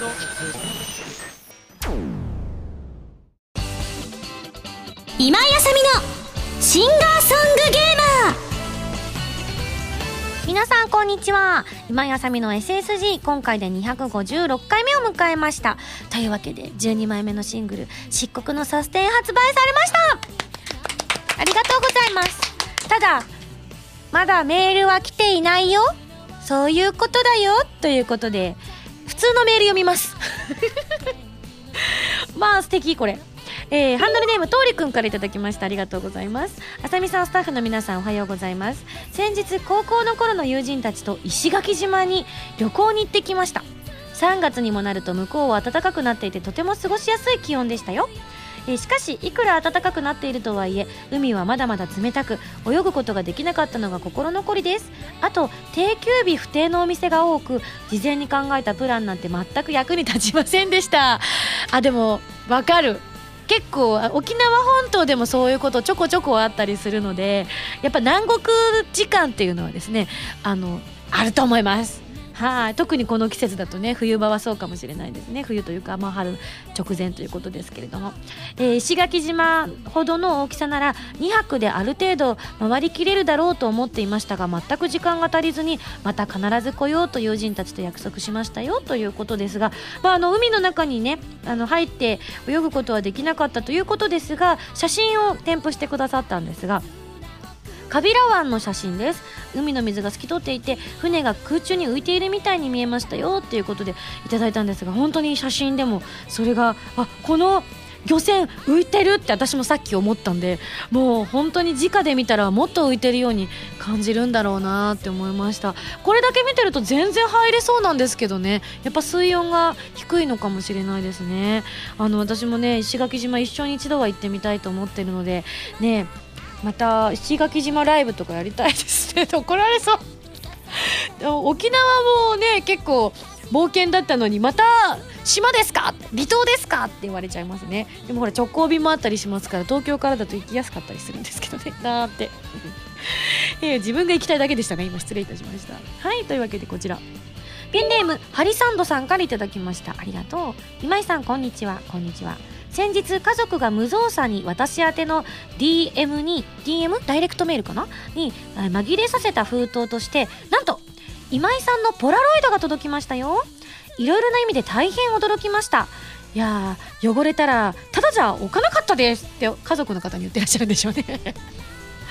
今井あさみのシンガーソングゲーマー。皆さんこんにちは。今井あさみの SSG 今回で256回目を迎えました。というわけで12枚目のシングル「漆黒のサステン」発売されました。ありがとうございます。ただまだメールは来ていないよ。そういうことだよ。ということで普通のメール読みます。まあ素敵これ。えー、ハンドルネームとうりくんからいただきました。ありがとうございます。あさみさんスタッフの皆さんおはようございます。先日高校の頃の友人たちと石垣島に旅行に行ってきました。3月にもなると向こうは暖かくなっていてとても過ごしやすい気温でしたよえしかしいくら暖かくなっているとはいえ海はまだまだ冷たく泳ぐことができなかったのが心残りです。あと定休日不定のお店が多く事前に考えたプランなんて全く役に立ちませんでした。あでもわかる。結構沖縄本島でもそういうことちょこちょこあったりするのでやっぱ南国時間っていうのはですねあのあると思います。はい特にこの季節だとね冬場はそうかもしれないですね冬というか、まあ、春直前ということですけれども、えー、石垣島ほどの大きさなら2泊である程度回りきれるだろうと思っていましたが全く時間が足りずにまた必ず来ようと友人たちと約束しましたよということですが、まあ、あの海の中にねあの入って泳ぐことはできなかったということですが写真を添付してくださったんですが。カビラ湾の写真です。海の水が透き通っていて船が空中に浮いているみたいに見えましたよっていうことでいただいたんですが本当に写真でもそれがあこの漁船浮いてるって私もさっき思ったんでもう本当に直で見たらもっと浮いてるように感じるんだろうなって思いました。これだけ見てると全然入れそうなんですけどね。やっぱ水温が低いのかもしれないですね。あの私もね石垣島一生に一度は行ってみたいと思ってるのでねまた石垣島ライブとかやりたいですね。怒られそう。沖縄もね結構冒険だったのにまた島ですか？離島ですか？って言われちゃいますね。でもほら直行便もあったりしますから東京からだと行きやすかったりするんですけどね。だって。え自分が行きたいだけでしたね。今失礼いたしました。はいというわけでこちら。ペンネームハリサンドさんから頂きました。ありがとう。今井さんこんにちは。こんにちは。先日家族が無造作に私宛の DM に DM ダイレクトメールかな？に紛れさせた封筒としてなんと今井さんのポラロイドが届きましたよ。いろいろな意味で大変驚きました。いや汚れたらただじゃ置かなかったですって家族の方に言ってらっしゃるんでしょうね。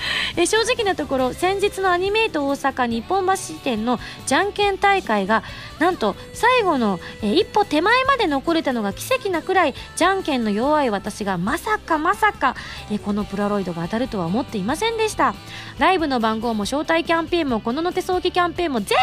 え正直なところ先日のアニメイト大阪日本橋店のじゃんけん大会がなんと最後の、え一歩手前まで残れたのが奇跡なくらいじゃんけんの弱い私がまさかまさか、えこのプラロイドが当たるとは思っていませんでした。ライブの番号も招待キャンペーンもこのの手早期キャンペーンも全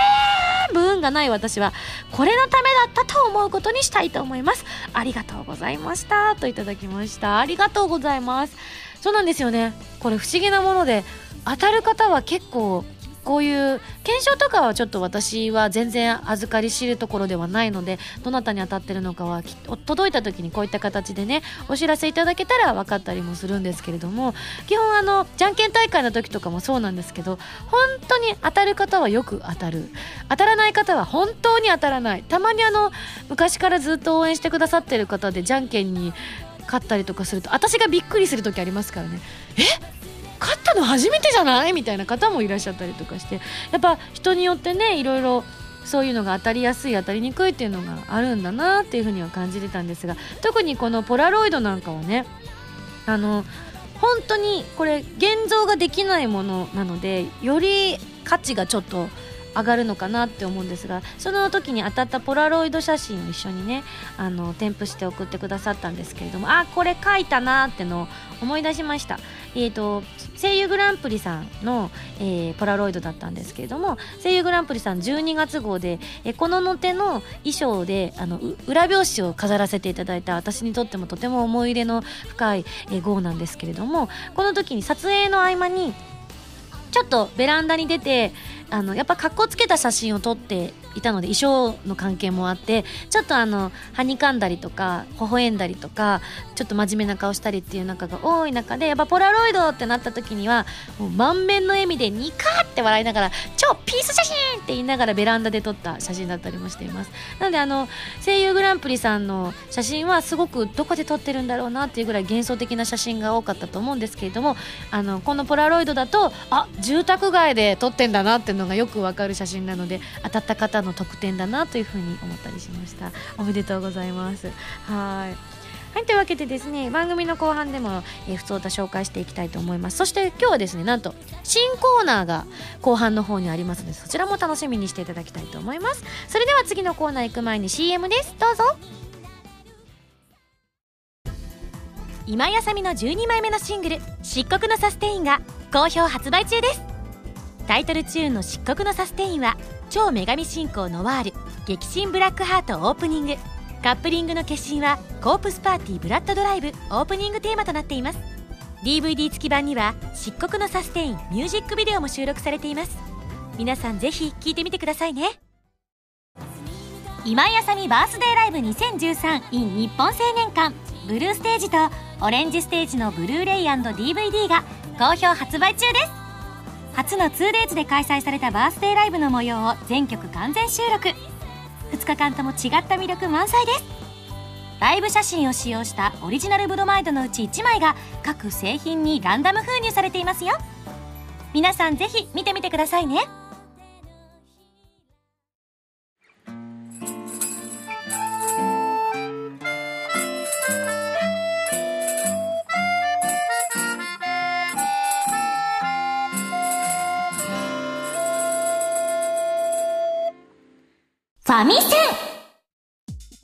部運がない私はこれのためだったと思うことにしたいと思います。ありがとうございました。といただきました。ありがとうございます。そうなんですよね。これ不思議なもので当たる方は結構こういう検証とかはちょっと私は全然預かり知るところではないのでどなたに当たってるのかは届いた時にこういった形でねお知らせいただけたら分かったりもするんですけれども基本あのじゃんけん大会の時とかもそうなんですけど本当に当たる方はよく当たる。当たらない方は本当に当たらない。たまにあの昔からずっと応援してくださってる方でじゃんけんに勝ったりとかすると私がびっくりする時ありますからね。え？勝ったの初めてじゃない？みたいな方もいらっしゃったりとかして。やっぱ人によってねいろいろそういうのが当たりやすい当たりにくいっていうのがあるんだなっていうふうには感じてたんですが特にこのポラロイドなんかはねあの本当にこれ現像ができないものなのでより価値がちょっと上がるのかなって思うんですがその時に当たったポラロイド写真を一緒にねあの添付して送ってくださったんですけれどもあこれ書いたなってのを思い出しました。えーと、声優グランプリさんの、えー、ポラロイドだったんですけれども声優グランプリさん12月号で、えー、このの手の衣装であの裏表紙を飾らせていただいた私にとってもとても思い入れの深い、えー、号なんですけれどもこの時に撮影の合間にちょっとベランダに出てあのやっぱかっこつけた写真を撮っていたので衣装の関係もあってちょっとあのはにかんだりとか微笑んだりとかちょっと真面目な顔したりっていう中が多い中でやっぱポラロイドってなった時にはもう満面の笑みでニカって笑いながら「超ピース写真!」って言いながらベランダで撮った写真だったりもしていますなのであの声優グランプリさんの写真はすごくどこで撮ってるんだろうなっていうぐらい幻想的な写真が多かったと思うんですけれどもあのこのポラロイドだとあ住宅街で撮ってんだなっていうのがよくわかる写真なので当たった方のの特典だなというふうに思ったりしました。おめでとうございます。はい。はい、というわけでですね番組の後半でも、えー、普通歌紹介していきたいと思います。そして今日はですねなんと新コーナーが後半の方にありますのでそちらも楽しみにしていただきたいと思います。それでは次のコーナー行く前に CM です。どうぞ。今やさみの12枚目のシングル「漆黒のサステイン」が好評発売中です。タイトルチューンの「漆黒のサステイン」は超女神信仰ノワール激震ブラックハートオープニング。カップリングの決心はコープスパーティーブラッドドライブオープニングテーマとなっています。DVD 付き版には漆黒のサステインミュージックビデオも収録されています。皆さんぜひ聴いてみてくださいね。今井あさみバースデーライブ 2013in 日本青年館。ブルーステージとオレンジステージのブルーレイ &DVD が好評発売中です。初の 2days で開催されたバースデーライブの模様を全曲完全収録。2日間とも違った魅力満載です。ライブ写真を使用したオリジナルブロマイドのうち1枚が各製品にランダム封入されていますよ。皆さんぜひ見てみてくださいね。ァミセ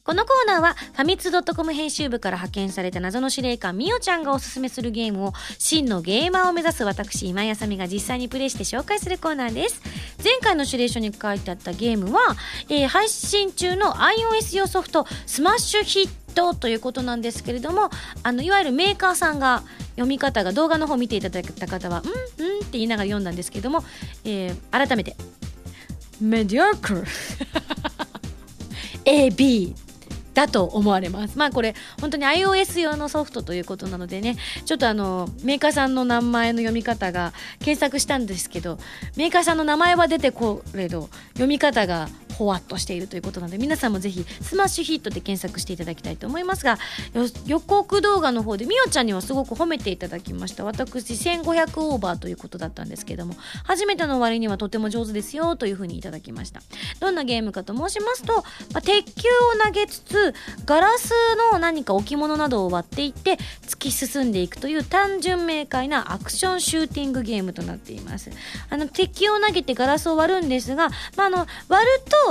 このコーナーはファミツドットコム編集部から派遣された謎の司令官みおちゃんがおすすめするゲームを真のゲーマーを目指す私今井あさみが実際にプレイして紹介するコーナーです。前回の指令書に書いてあったゲームは、えー、配信中の iOS 用ソフトスマッシュヒットということなんですけれどもあのいわゆるメーカーさんが読み方が動画の方見ていただいた方は「うんうん」って言いながら読んだんですけれども、えー、改めて。 Mediocre AB だと思われます。まあこれ本当に iOS 用のソフトということなのでねちょっとあのメーカーさんの名前の読み方が検索したんですけどメーカーさんの名前は出てくれど読み方がほわっとしているということなので皆さんもぜひ Smash Hit で検索していただきたいと思いますが予告動画の方でみおちゃんにはすごく褒めていただきました。私1500オーバーということだったんですけども初めての割にはとても上手ですよというふうにいただきました。どんなゲームかと申しますと、まあ、鉄球を投げつつガラスの何か置物などを割っていって突き進んでいくという単純明快なアクションシューティングゲームとなっています。あの鉄球を投げてガラスを割るんですが、まあ、あの割ると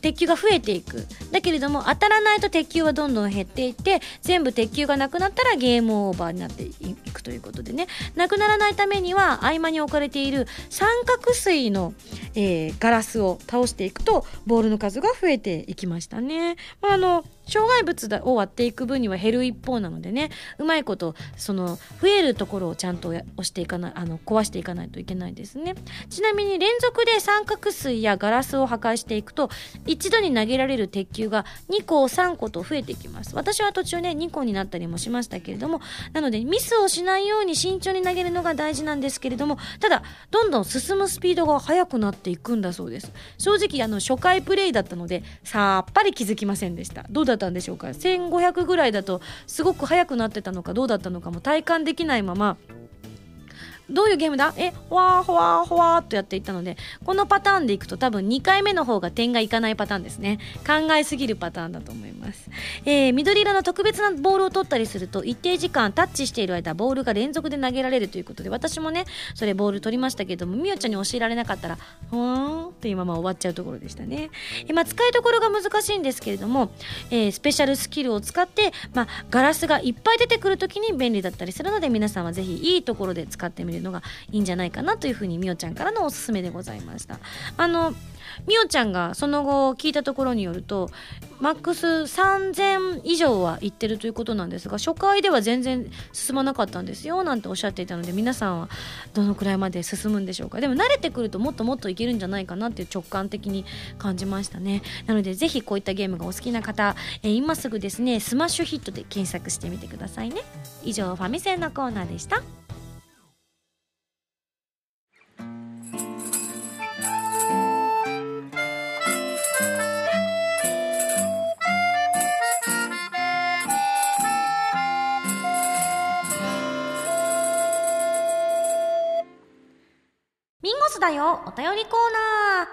鉄球が増えていくだけれども当たらないと鉄球はどんどん減っていって全部鉄球がなくなったらゲームオーバーになっていくということでねなくならないためには合間に置かれている三角錐の、えー、ガラスを倒していくとボールの数が増えていきましたね。まあ、あの障害物を割っていく分には減る一方なのでねうまいことその増えるところをちゃんと押していかないあの壊していかないといけないですね。ちなみに連続で三角錐やガラスを破壊していくと一度に投げられる鉄球が2個3個と増えていきます。私は途中ね2個になったりもしましたけれどもなのでミスをしないように慎重に投げるのが大事なんですけれどもただどんどん進むスピードが速くなっていくんだそうです。正直あの初回プレイだったのでさっぱり気づきませんでした。どうだたんでしょうか？1500ぐらいだとすごく速くなってたのかどうだったのかも体感できないままどういうゲームだ？えほわーほわーほわーっとやっていったのでこのパターンでいくと多分2回目の方が点がいかないパターンですね。考えすぎるパターンだと思います、えー、緑色の特別なボールを取ったりすると一定時間タッチしている間ボールが連続で投げられるということで私もねそれボール取りましたけれどもみおちゃんに教えられなかったらふーんっていうまま終わっちゃうところでしたね、えー、まあ、使いどころが難しいんですけれども、えー、スペシャルスキルを使って、まあ、ガラスがいっぱい出てくる時に便利だったりするので皆さんはぜひいいところで使ってみるのがいいんじゃないかなというふうにみおちゃんからのおすすめでございました。あのみおちゃんがその後聞いたところによるとマックス3000以上は行ってるということなんですが初回では全然進まなかったんですよなんておっしゃっていたので皆さんはどのくらいまで進むんでしょうか。でも慣れてくるともっともっといけるんじゃないかなっていう直感的に感じましたね。なのでぜひこういったゲームがお好きな方、えー、今すぐですね Smash Hit で検索してみてくださいね。以上ファミセンのコーナーでした。ミンゴスだよ。お便りコーナ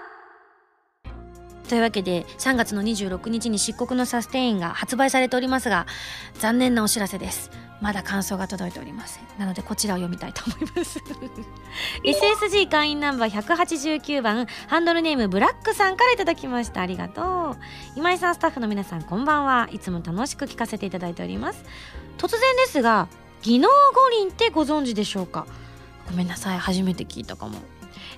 ー。というわけで3月の26日に漆黒のサステインが発売されておりますが残念なお知らせです。まだ感想が届いておりません。なのでこちらを読みたいと思います。SSG 会員ナンバー189番ハンドルネームブラックさんからいただきました。ありがとう。今井さんスタッフの皆さんこんばんは。いつも楽しく聞かせていただいております。突然ですが技能五輪ってご存知でしょうか？ごめんなさい。初めて聞いたかも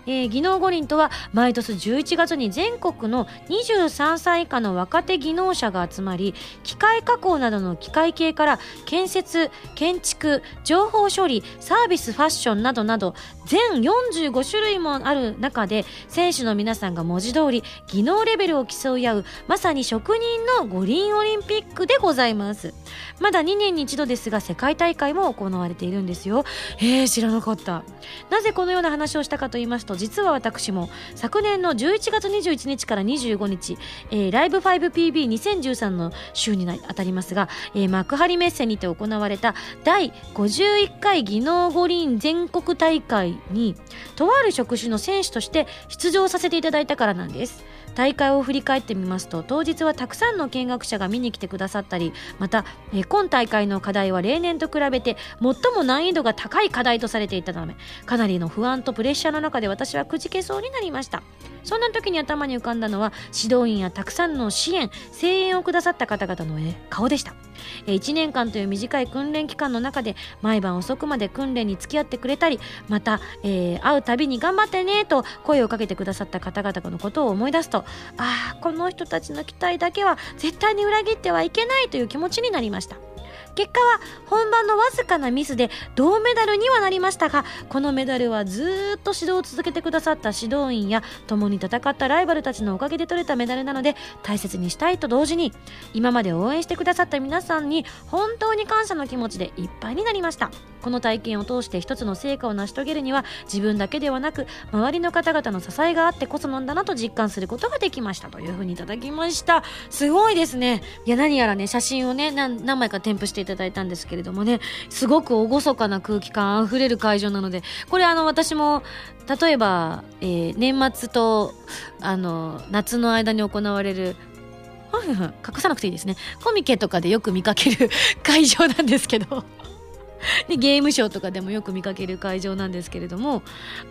えー、技能五輪とは毎年11月に全国の23歳以下の若手技能者が集まり機械加工などの機械系から建設建築情報処理サービスファッションなどなど全45種類もある中で選手の皆さんが文字通り技能レベルを競い合うまさに職人の五輪オリンピックでございます。まだ2年に一度ですが世界大会も行われているんですよ。えー、知らなかった。なぜこのような話をしたかと言いますと実は私も昨年の11月21日から25日、えー、ライブ 5PB2013 の週にあたりますが、えー、幕張メッセにて行われた第51回技能五輪全国大会にとある職種の選手として出場させていただいたからなんです。大会を振り返ってみますと当日はたくさんの見学者が見に来てくださったりまた、え今大会の課題は例年と比べて最も難易度が高い課題とされていたためかなりの不安とプレッシャーの中で私はくじけそうになりました。そんな時に頭に浮かんだのは指導員やたくさんの支援声援をくださった方々の顔でした。1年間という短い訓練期間の中で毎晩遅くまで訓練に付き合ってくれたりまた、えー、会うたびに頑張ってねと声をかけてくださった方々のことを思い出すとああこの人たちの期待だけは絶対に裏切ってはいけないという気持ちになりました。結果は本番のわずかなミスで銅メダルにはなりましたがこのメダルはずっと指導を続けてくださった指導員や共に戦ったライバルたちのおかげで取れたメダルなので大切にしたいと同時に今まで応援してくださった皆さんに本当に感謝の気持ちでいっぱいになりました。この体験を通して一つの成果を成し遂げるには自分だけではなく周りの方々の支えがあってこそなんだなと実感することができましたというふうにいただきました。すごいですね。いや何やらね写真をね何枚か添付してていただいたんですけれどもねすごく厳かな空気感あふれる会場なのでこれあの私も例えば、えー、年末とあの夏の間に行われる隠さなくていいですね。コミケとかでよく見かける会場なんですけど でゲームショーとかでもよく見かける会場なんですけれども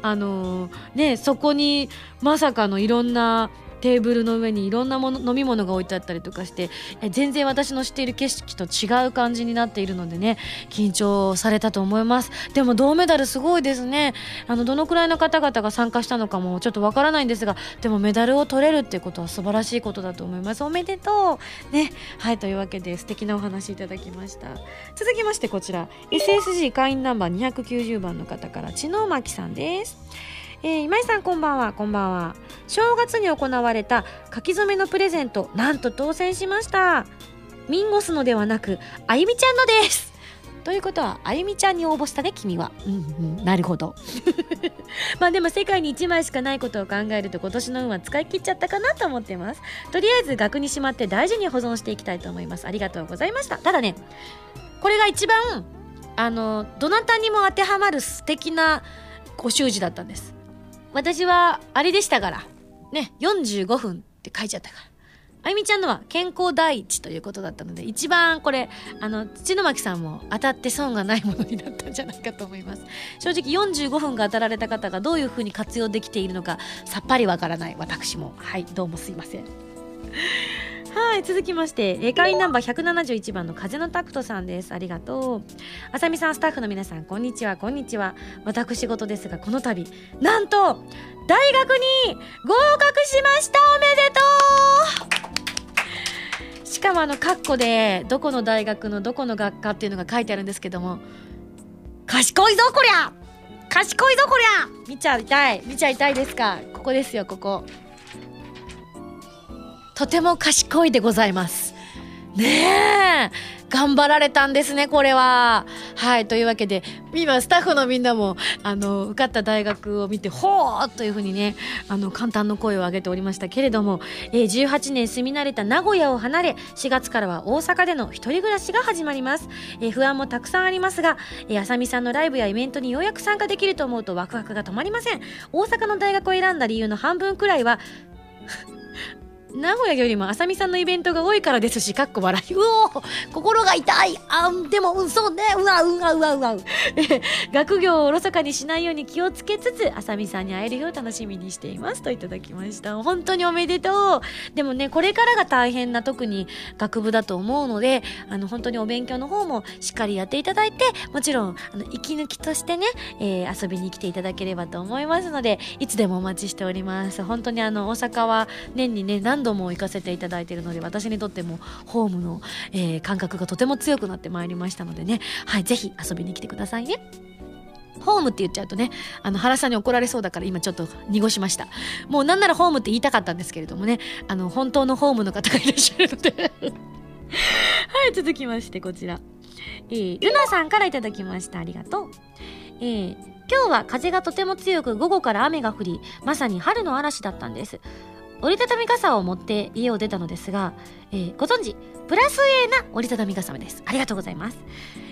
あのー、ねそこにまさかのいろんなテーブルの上にいろんなもの飲み物が置いてあったりとかして全然私の知っている景色と違う感じになっているのでね緊張されたと思います。でも銅メダルすごいですね。あのどのくらいの方々が参加したのかもちょっとわからないんですがでもメダルを取れるってことは素晴らしいことだと思います。おめでとう。ね。はいというわけで素敵なお話いただきました。続きましてこちら。SSG 会員ナンバー290番の方から知能巻さんです。えー、今井さんこんばんは。こんばんは。正月に行われた書き初めのプレゼントなんと当選しました。ミンゴスのではなくあゆみちゃんのです。ということはあゆみちゃんに応募したね君は。うんうんなるほど。まあでも世界に1枚しかないことを考えると今年の運は使い切っちゃったかなと思ってます。とりあえず額にしまって大事に保存していきたいと思います。ありがとうございました。ただねこれが一番あのどなたにも当てはまる素敵なご習字だったんです。私は、あれでしたから。ね、45分って書いちゃったから。あゆみちゃんのは健康第一ということだったので、一番これ、あの、土の巻さんも当たって損がないものになったんじゃないかと思います。正直45分が当たられた方がどういうふうに活用できているのか、さっぱりわからない私も。はい、どうもすいません。はい続きまして会員ナンバー171番の風のタクトさんです。ありがとう。あさみさんスタッフの皆さんこんにちはこんにちは。私事ですがこの度なんと大学に合格しました。おめでとう。しかもあのカッコでどこの大学のどこの学科っていうのが書いてあるんですけども賢いぞこりゃ。賢いぞこりゃ。見ちゃいたい見ちゃいたいですか？ここですよここ。とても賢いでございますねえ頑張られたんですね、これは。はい、というわけで、今、スタッフのみんなも、あの、受かった大学を見て、ほーというふうにね、あの、簡単の声を上げておりましたけれども、えー、18年住み慣れた名古屋を離れ、4月からは大阪での一人暮らしが始まります。えー、不安もたくさんありますが、えー、あさみさんのライブやイベントにようやく参加できると思うとワクワクが止まりません。大阪の大学を選んだ理由の半分くらいは、名古屋よりもあさみさんのイベントが多いからですし、かっこ笑い。うお心が痛いあ、でも、うん、そうね。うわ、うわ、うわ、うわ。学業をおろそかにしないように気をつけつつ、あさみさんに会えるよう楽しみにしています。といただきました。本当におめでとう。でもね、これからが大変な、特に学部だと思うので、あの、本当にお勉強の方もしっかりやっていただいて、もちろん、あの、息抜きとしてね、えー、遊びに来ていただければと思いますので、いつでもお待ちしております。本当にあの、大阪は年にね、何何度も行かせていただいているので私にとってもホームの、えー、感覚がとても強くなってまいりましたのでねはいぜひ遊びに来てくださいねホームって言っちゃうとね、あの、原さんに怒られそうだから今ちょっと濁しました。もうなんならホームって言いたかったんですけれどもね、あの、本当のホームの方がいらっしゃるので はい、続きましてこちら。えー、ルナさんからいただきました。ありがとう。えー、今日は風がとても強く午後から雨が降り、まさに春の嵐だったんです。折りたたみ傘を持って家を出たのですが、えー、ご存知プラス A な折りたたみ傘です。ありがとうございます、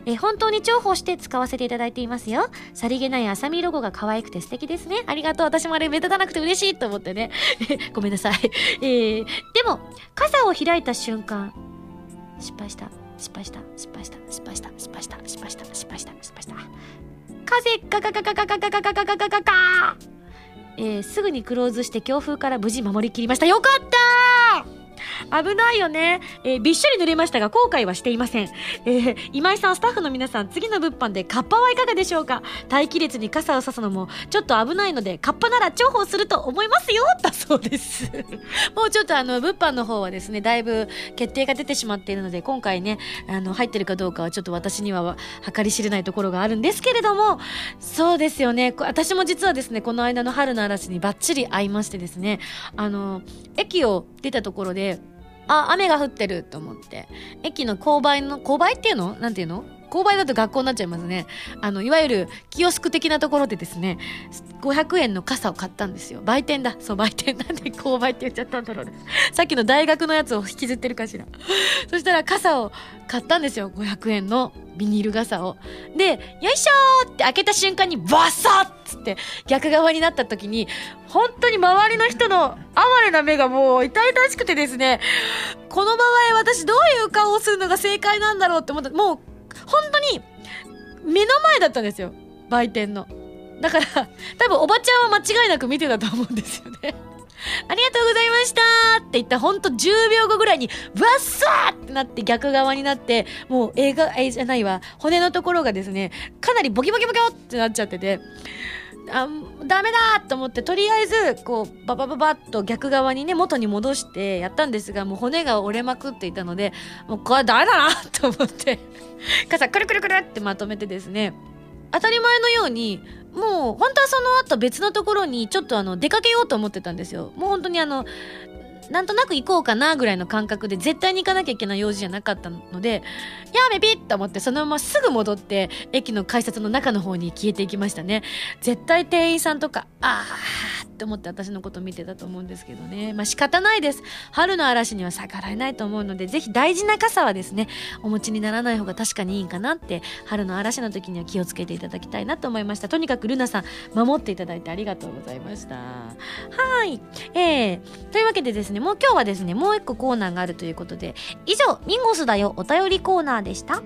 えー、本当に重宝して使わせていただいていますよ。さりげないあさみロゴが可愛くて素敵ですね。ありがとう。私もあれ目立たなくて嬉しいと思ってね。ごめんなさい、えー、でも傘を開いた瞬間失敗した。失敗した。失敗した。失敗した。失敗した。失敗した。失敗した。失敗した。風ガガガガガガガガガガガガガガえー、すぐにクローズして強風から無事守りきりました。よかった危ないよね、えー、びっしょり濡れましたが後悔はしていません、えー、今井さんスタッフの皆さん次の物販でカッパはいかがでしょうか？待機列に傘を差すのもちょっと危ないのでカッパなら重宝すると思いますよ。だそうです。もうちょっとあの物販の方はですねだいぶ決定が出てしまっているので今回ねあの入ってるかどうかはちょっと私には計り知れないところがあるんですけれどもそうですよね。私も実はですねこの間の春の嵐にバッチリ会いましてですねあの駅を出たところであ、雨が降ってると思って。駅の勾配の、勾配っていうの？なんていうの？勾配だと学校になっちゃいますね。あの、いわゆるキオスク的なところでですね、500円の傘を買ったんですよ。売店だ。そう、売店なんで勾配って言っちゃったんだろうね。さっきの大学のやつを引きずってるかしら。そしたら傘を買ったんですよ。500円のビニール傘を。で、よいしょーって開けた瞬間にバサッつって逆側になった時に、本当に周りの人の哀れな目がもう痛々しくてですね、この場合私どういう顔をするのが正解なんだろうって思った。もう本当に目の前だったんですよ売店のだから多分おばちゃんは間違いなく見てたと思うんですよねありがとうございましたって言ったほんと10秒後ぐらいに、ブワッサーってなって逆側になって、もう映画、えじゃないわ、骨のところがですね、かなりボキボキボキってなっちゃってて、あダメだと思ってとりあえずこうババババッと逆側にね元に戻してやったんですがもう骨が折れまくっていたのでもうこれダメだなと思って 傘くるくるくるってまとめてですね当たり前のようにもう本当はその後別のところにちょっとあの出かけようと思ってたんですよ。もう本当にあのなんとなく行こうかなぐらいの感覚で絶対に行かなきゃいけない用事じゃなかったのでやめピッと思ってそのまますぐ戻って駅の改札の中の方に消えていきましたね。絶対店員さんとかあーって思って私のこと見てたと思うんですけどね。まあ仕方ないです。春の嵐には逆らえないと思うのでぜひ大事な傘はですねお持ちにならない方が確かにいいかなって春の嵐の時には気をつけていただきたいなと思いました。とにかくルナさん守っていただいてありがとうございました。はい。えー、というわけでですねね。もう今日はですねもう一個コーナーがあるということで以上ミンゴスだよお便りコーナーでした。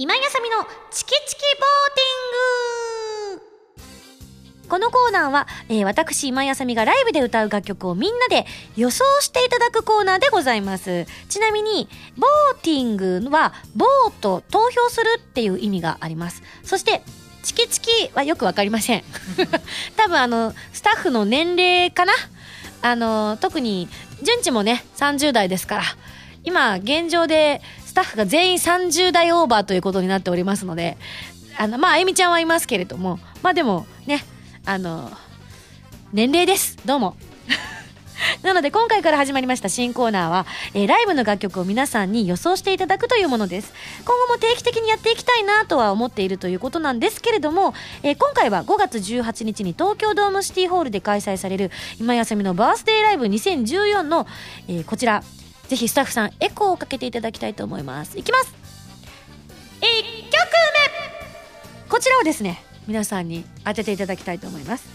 今やさみのチキチキボーティング。このコーナーは、えー私今井あさみがライブで歌う楽曲をみんなで予想していただくコーナーでございます。ちなみにボーティングはボート投票するっていう意味があります。そしてチキチキはよくわかりません。多分あのスタッフの年齢かな？あの特に順次もね30代ですから今現状でスタッフが全員30代オーバーということになっておりますのであのまああゆみちゃんはいますけれどもまあでもねあの年齢です。どうも。なので今回から始まりました新コーナーは、えーライブの楽曲を皆さんに予想していただくというものです。今後も定期的にやっていきたいなとは思っているということなんですけれども、えー今回は5月18日に東京ドームシティホールで開催される今休みのバースデーライブ2014の、えーこちら。ぜひスタッフさんエコーをかけていただきたいと思います。いきます。1曲目。こちらをですね皆さんに当てていただきたいと思います。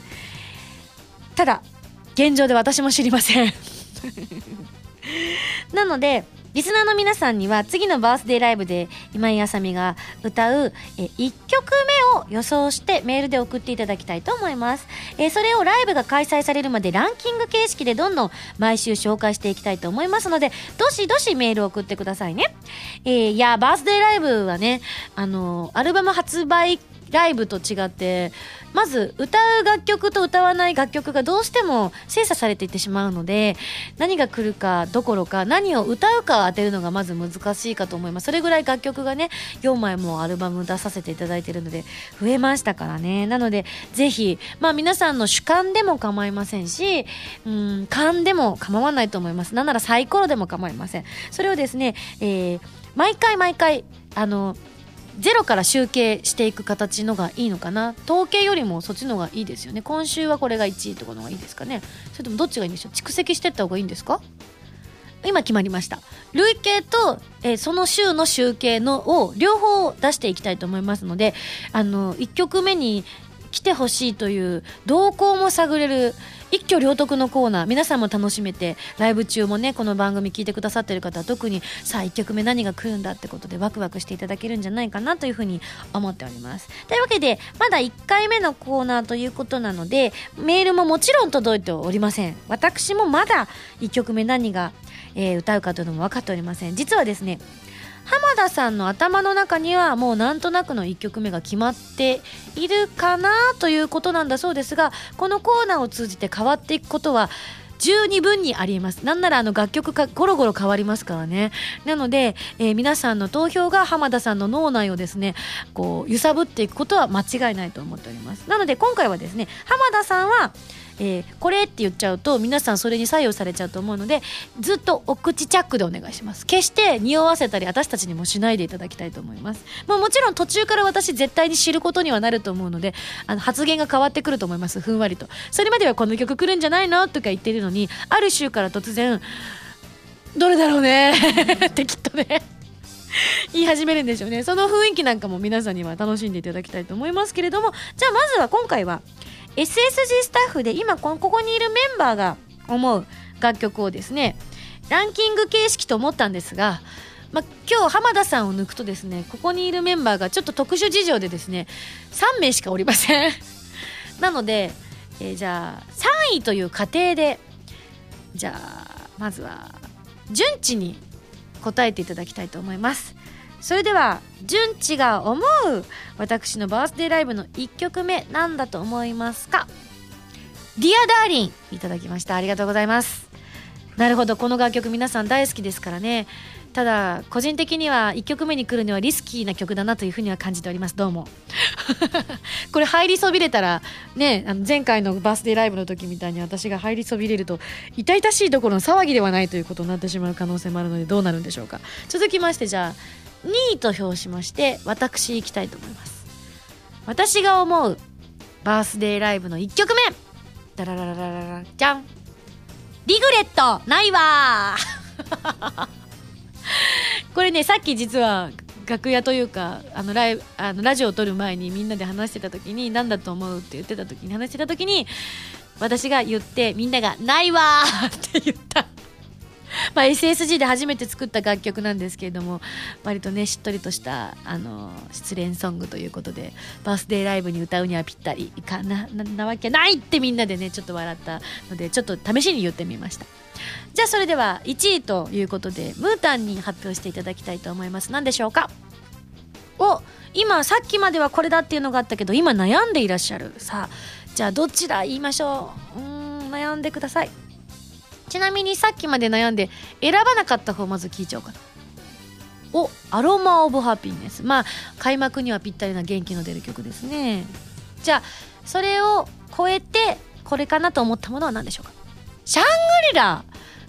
ただ現状で私も知りません。なのでリスナーの皆さんには次のバースデーライブで今井あさみが歌うえ1曲目を予想してメールで送っていただきたいと思います。えそれをライブが開催されるまでランキング形式でどんどん毎週紹介していきたいと思いますのでどしどしメールを送ってくださいね。えーいやバースデーライブはねあのアルバム発売ライブと違ってまず歌う楽曲と歌わない楽曲がどうしても精査されていってしまうので何が来るかどころか何を歌うか当てるのがまず難しいかと思います。それぐらい楽曲がね4枚もアルバム出させていただいてるので増えましたからね。なのでぜひまあ皆さんの主観でも構いませんしうん勘でも構わないと思います。なんならサイコロでも構いません。それをですね、えー毎回毎回あのゼロから集計していく形のがいいのかな。統計よりもそっちのがいいですよね。今週はこれが1位とかのがいいですかね。それともどっちがいいんでしょう。蓄積してった方がいいんですか？今決まりました。累計と、えーその週の集計のを両方出していきたいと思いますのであの1曲目に来てほしいという動向も探れる一挙両得のコーナー。皆さんも楽しめてライブ中もねこの番組聞いてくださってる方は特にさあ1曲目何が来るんだってことでワクワクしていただけるんじゃないかなというふうに思っております。というわけでまだ1回目のコーナーということなのでメールももちろん届いておりません。私もまだ1曲目何が、えー歌うかというのも分かっておりません。実はですね浜田さんの頭の中にはもうなんとなくの1曲目が決まっているかなということなんだそうですがこのコーナーを通じて変わっていくことは十二分にありえます。なんならあの楽曲がゴロゴロ変わりますからね。なので、えー皆さんの投票が浜田さんの脳内をですねこう揺さぶっていくことは間違いないと思っております。なので今回はですね浜田さんはえーこれって言っちゃうと皆さんそれに左右されちゃうと思うのでずっとお口チャックでお願いします。決して匂わせたり私たちにもしないでいただきたいと思います。もうもちろん途中から私絶対に知ることにはなると思うのであの発言が変わってくると思います。ふんわりと。それまではこの曲来るんじゃないのとか言ってるのにある週から突然どれだろうね。ってきっとね。言い始めるんでしょうね。その雰囲気なんかも皆さんには楽しんでいただきたいと思いますけれどもじゃあまずは今回は SSG スタッフで今ここにいるメンバーが思う楽曲をですねランキング形式と思ったんですが、まあ、今日浜田さんを抜くとですねここにいるメンバーがちょっと特殊事情でですね3名しかおりません。なので、えーじゃあ3位という過程でじゃあまずは順次に答えていただきたいと思います。それでは順次が思う私のバースデーライブの1曲目なんだと思いますか「Dear Darling いただきました。ありがとうございます。なるほどこの楽曲皆さん大好きですからね。ただ個人的には1曲目に来るにはリスキーな曲だなというふうには感じております。どうも。これ入りそびれたらねあの前回のバースデーライブの時みたいに私が入りそびれると痛々しいどころの騒ぎではないということになってしまう可能性もあるのでどうなるんでしょうか。続きましてじゃあ2位と評しまして私行きたいと思います。私が思うバースデーライブの1曲目。ダラララララじゃん。リグレットないわー。これねさっき実は楽屋というかあのライあのラジオを撮る前にみんなで話してた時に何だと思うって言ってた時に話してた時に私が言ってみんなが「ないわ!」って言った。まあ SSG で初めて作った楽曲なんですけれども割とねしっとりとしたあの失恋ソングということでバースデーライブに歌うにはぴったりかななわけないってみんなでねちょっと笑ったのでちょっと試しに言ってみました。じゃあそれでは1位ということでムータンに発表していただきたいと思います。何でしょうか？お今さっきまではこれだっていうのがあったけど今悩んでいらっしゃる。さあじゃあどちら言いましょう？うん悩んでください。ちなみにさっきまで悩んで選ばなかった方まず聞いちゃおうかなおアロマ・オブ・ハピネス。まあ開幕にはぴったりな元気の出る曲ですね。じゃあそれを超えてこれかなと思ったものは何でしょうか？シャングリラ。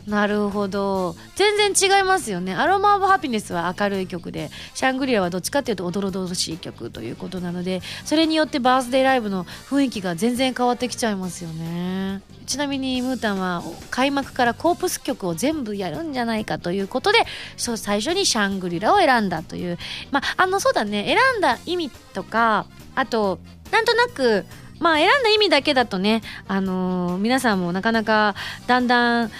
なるほど。全然違いますよね。アロマ・オブ・ハピネスは明るい曲でシャングリラはどっちかっていうとおどろどろしい曲ということなのでそれによってバースデーライブの雰囲気が全然変わってきちゃいますよね。ちなみにムータンは開幕からコープス曲を全部やるんじゃないかということで最初にシャングリラを選んだという。まああのそうだね。選んだ意味とかあとなんとなくまあ選んだ意味だけだとね、あのー、皆さんもなかなかだんだん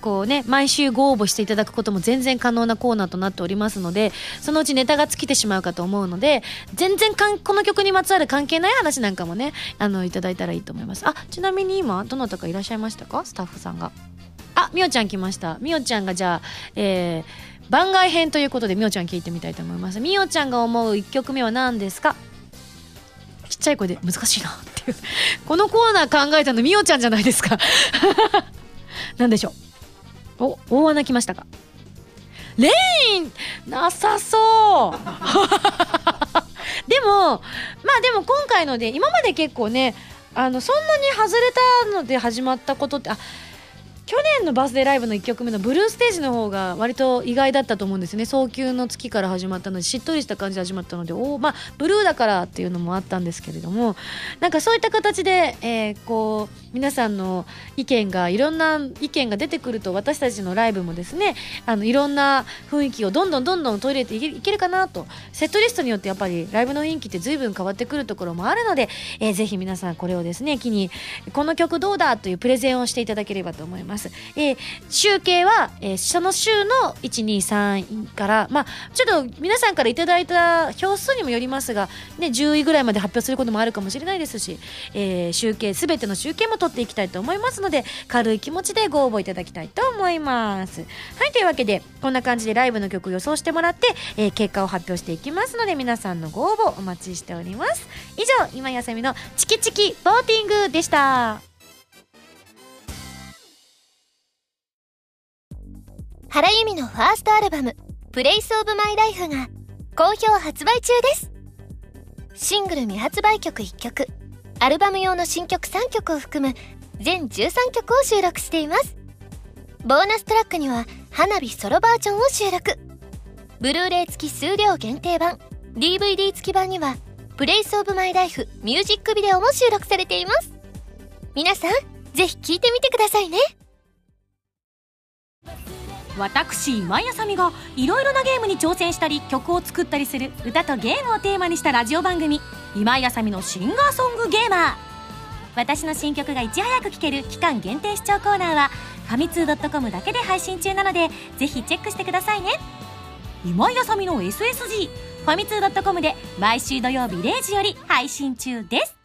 こうね毎週ご応募していただくことも全然可能なコーナーとなっておりますのでそのうちネタが尽きてしまうかと思うので全然かんこの曲にまつわる関係ない話なんかもねあのいただいたらいいと思います。あちなみに今どなたかいらっしゃいましたか？スタッフさんが。あみおちゃん来ました。みおちゃんがじゃあえー、番外編ということでみおちゃん聞いてみたいと思います。みおちゃんが思う1曲目は何ですか？ちっちゃい声で難しいなっていう。このコーナー考えたのみおちゃんじゃないですか。何でしょう？お大穴来ましたか？レイン！なさそう！でもまあでも今回ので今まで結構ねあのそんなに外れたので始まったことってあ去年のバースデーライブの1曲目のブルーステージの方が割と意外だったと思うんですね。早急の月から始まったのでしっとりした感じで始まったのでおまあブルーだからっていうのもあったんですけれどもなんかそういった形で、えー、こう皆さんの意見がいろんな意見が出てくると私たちのライブもですねあのいろんな雰囲気をどんどんどんどん取り入れていけるかなとセットリストによってやっぱりライブの雰囲気って随分変わってくるところもあるので、えー、ぜひ皆さんこれをですね機にこの曲どうだというプレゼンをしていただければと思います。えー、集計は、えー、その週の123から、まあ、ちょっと皆さんからいただいた票数にもよりますが、ね、10位ぐらいまで発表することもあるかもしれないですし、えー、集計すべての集計も取っていきたいと思いますので軽い気持ちでご応募いただきたいと思います。はいというわけでこんな感じでライブの曲予想してもらって、えー、結果を発表していきますので皆さんのご応募お待ちしております。以上今やさみのチキチキボーティングでした。原由美のファーストアルバム「プレイスオブマイライフが好評発売中です。シングル未発売曲1曲。アルバム用の新曲3曲を含む全13曲を収録しています。ボーナストラックには花火ソロバージョンを収録。ブルーレイ付き数量限定版。DVD 付き版には Place of my life ミュージックビデオも収録されています。皆さんぜひ聴いてみてくださいね。私今井麻美がいろいろなゲームに挑戦したり曲を作ったりする歌とゲームをテーマにしたラジオ番組。今井あさみのシンガーソングゲーマー。私の新曲がいち早く聴ける期間限定視聴コーナーはファミツー .com だけで配信中なのでぜひチェックしてくださいね。今井あさみの SSG ファミツー .com で毎週土曜日0時より配信中です。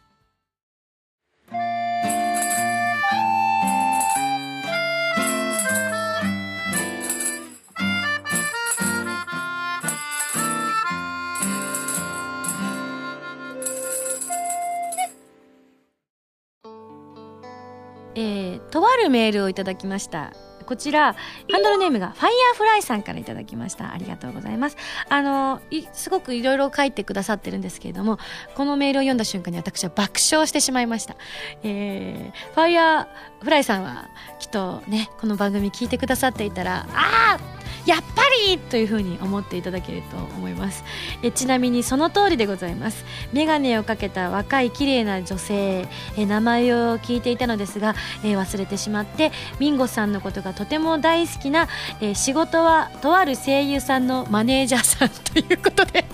るメールをいただきました。こちらハンドルネームがファイヤーフライさんからいただきました。ありがとうございます。あのすごくいろいろ書いてくださってるんですけれどもこのメールを読んだ瞬間に私は爆笑してしまいました、えー、ファイヤーフライさんはきっとねこの番組聞いてくださっていたらああやっぱりというふうに思っていただけると思います。えちなみにその通りでございます。眼鏡をかけた若い綺麗な女性。え名前を聞いていたのですが、え忘れてしまってミンゴさんのことがとても大好きな、え仕事はとある声優さんのマネージャーさんということで。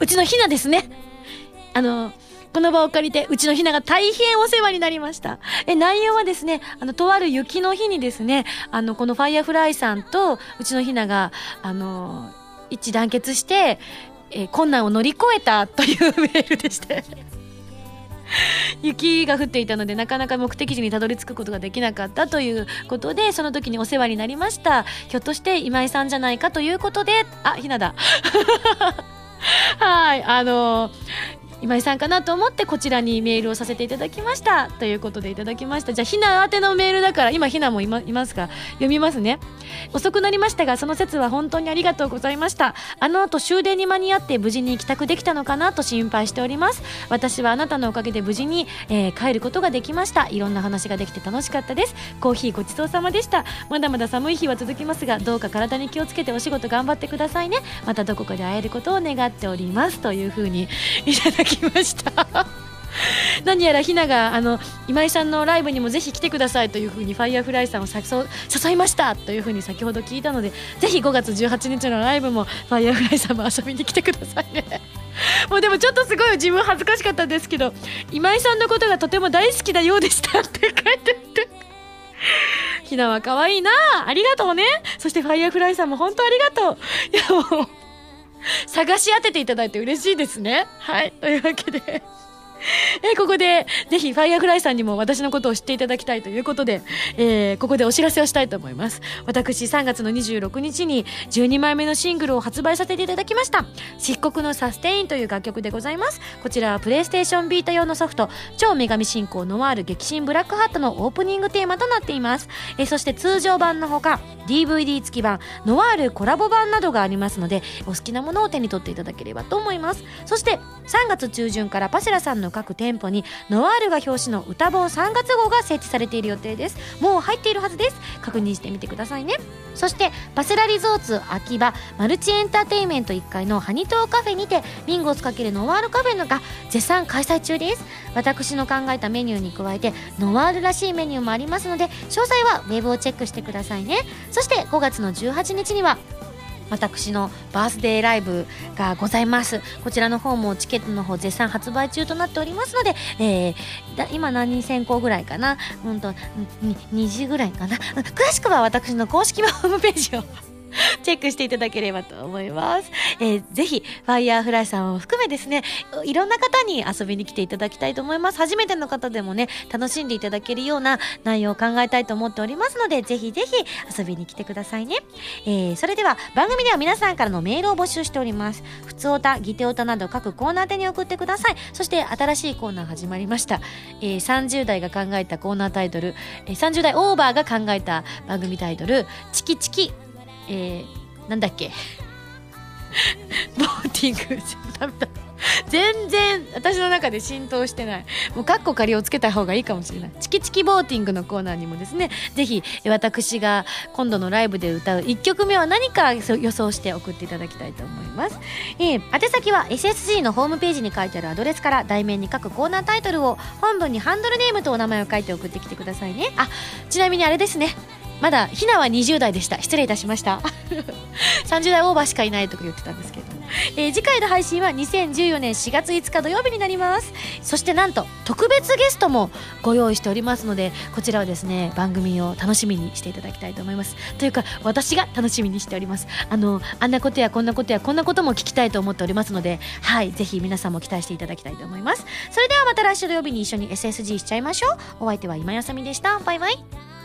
うちのひなですね。あのこの場を借りて、うちのひなが大変お世話になりました。え、内容はですね、あの、とある雪の日にですね、あの、このファイアフライさんと、うちのひなが、あの、一致団結して、え困難を乗り越えたというメールでして。雪が降っていたのでなかなか目的地にたどり着くことができなかったということでその時にお世話になりましたひょっとして今井さんじゃないかということであひなだ はいあの今井さんかなと思ってこちらにメールをさせていただきました。ということでいただきました。じゃあひな宛てのメールだから今ひなもいまいますか？読みますね。遅くなりましたがその説は本当にありがとうございました。あの後終電に間に合って無事に帰宅できたのかなと心配しております。私はあなたのおかげで無事に、えー帰ることができました。いろんな話ができて楽しかったです。コーヒーごちそうさまでした。まだまだ寒い日は続きますがどうか体に気をつけてお仕事頑張ってくださいね。またどこかで会えることを願っております。というふうにいただきました。何やらひながあの今井さんのライブにもぜひ来てくださいというふうにファイヤーフライさんを誘いましたというふうに先ほど聞いたのでぜひ5月18日のライブもファイヤーフライさんも遊びに来てくださいね。もうでもちょっとすごい自分恥ずかしかったんですけど今井さんのことがとても大好きなようでしたって書いてあって。ひなは可愛いな。ありがとうね。そしてファイヤーフライさんも本当ありがとう。いやもう探し当てていただいて嬉しいですね。はい。というわけで。えここで、ぜひ、ファイヤーフライさんにも私のことを知っていただきたいということで、えーここでお知らせをしたいと思います。私、3月の26日に12枚目のシングルを発売させていただきました。漆黒のサステインという楽曲でございます。こちらはプレイステーションビータ用のソフト、超女神進行ノワール激震ブラックハートのオープニングテーマとなっています。えーそして通常版のほか、DVD 付き版、ノワールコラボ版などがありますので、お好きなものを手に取っていただければと思います。そして、3月中旬からパセラさんの各店舗にノワールが表紙の歌本3月号が設置されている予定です。もう入っているはずです。確認してみてくださいね。そしてパセラリゾーツ秋葉マルチエンターテインメント1階のハニトーカフェにてミンゴス×ノワールカフェのが絶賛開催中です。私の考えたメニューに加えてノワールらしいメニューもありますので詳細はウェブをチェックしてくださいね。そして5月の18日には私のバースデーライブがございます。こちらの方もチケットの方絶賛発売中となっておりますので、えーだ今何人先行ぐらいかな？うんと2時ぐらいかな？詳しくは私の公式ホームページを チェックしていただければと思います。えーぜひ、ファイヤーフライさんを含めですね、いろんな方に遊びに来ていただきたいと思います。初めての方でもね、楽しんでいただけるような内容を考えたいと思っておりますので、ぜひぜひ遊びに来てくださいね。えーそれでは、番組では皆さんからのメールを募集しております。ふつおた、ぎておたなど各コーナー宛に送ってください。そして、新しいコーナー始まりました。えー30代が考えたコーナータイトル、えー30代オーバーが考えた番組タイトル、チキチキえー、なんだっけ？ボーティングダメだ。全然私の中で浸透してない。もうカッコ仮をつけた方がいいかもしれない。チキチキボーティングのコーナーにもですねぜひ私が今度のライブで歌う1曲目は何か予想して送っていただきたいと思います、えー宛先は SSG のホームページに書いてあるアドレスから題名に書くコーナータイトルを本文にハンドルネームとお名前を書いて送ってきてくださいね。あちなみにあれですね。まだひなは20代でした。失礼いたしました。30代オーバーしかいないとか言ってたんですけど、えー次回の配信は2014年4月5日土曜日になります。そしてなんと特別ゲストもご用意しておりますのでこちらはですね番組を楽しみにしていただきたいと思います。というか私が楽しみにしております。あのあんなことやこんなことやこんなことも聞きたいと思っておりますのではいぜひ皆さんも期待していただきたいと思います。それではまた来週土曜日に一緒に SSG しちゃいましょう。お相手は今やさみでした。バイバイ。